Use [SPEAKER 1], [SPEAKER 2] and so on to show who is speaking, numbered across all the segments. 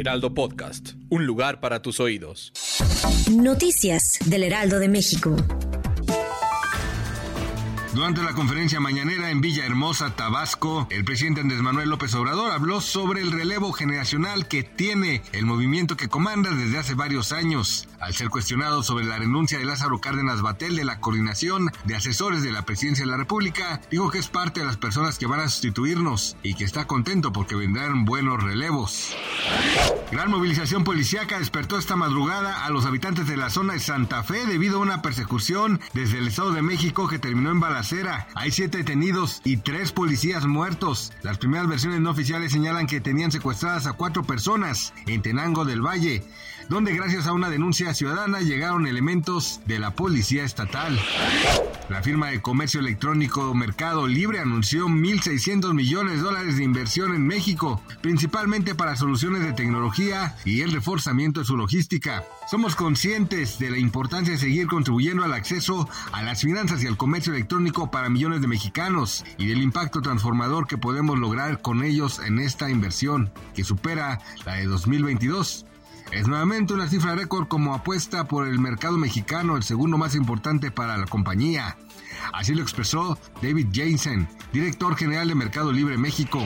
[SPEAKER 1] Heraldo Podcast, un lugar para tus oídos.
[SPEAKER 2] Noticias del Heraldo de México.
[SPEAKER 3] Durante la conferencia mañanera en Villahermosa, Tabasco, el presidente Andrés Manuel López Obrador habló sobre el relevo generacional que tiene el movimiento que comanda desde hace varios años. Al ser cuestionado sobre la renuncia de Lázaro Cárdenas Batel de la coordinación de asesores de la presidencia de la República, dijo que es parte de las personas que van a sustituirnos y que está contento porque vendrán buenos relevos. Gran movilización policíaca despertó esta madrugada a los habitantes de la zona de Santa Fe debido a una persecución desde el Estado de México que terminó en balazos hay siete detenidos y tres policías muertos. Las primeras versiones no oficiales señalan que tenían secuestradas a cuatro personas en Tenango del Valle, donde gracias a una denuncia ciudadana llegaron elementos de la policía estatal. La firma de comercio electrónico Mercado Libre anunció 1.600 millones de dólares de inversión en México, principalmente para soluciones de tecnología y el reforzamiento de su logística. Somos conscientes de la importancia de seguir contribuyendo al acceso a las finanzas y al comercio electrónico para millones de mexicanos y del impacto transformador que podemos lograr con ellos en esta inversión, que supera la de 2022. Es nuevamente una cifra récord como apuesta por el mercado mexicano, el segundo más importante para la compañía. Así lo expresó David Jensen, director general de Mercado Libre México.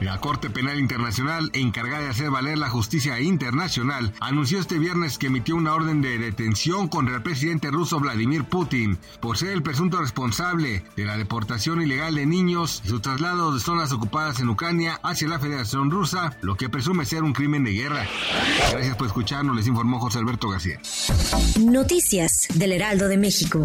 [SPEAKER 3] La Corte Penal Internacional, encargada de hacer valer la justicia internacional, anunció este viernes que emitió una orden de detención contra el presidente ruso Vladimir Putin por ser el presunto responsable de la deportación ilegal de niños y su traslado de zonas ocupadas en Ucrania hacia la Federación Rusa, lo que presume ser un crimen de guerra. Gracias por escucharnos, les informó José Alberto García.
[SPEAKER 2] Noticias del Heraldo de México.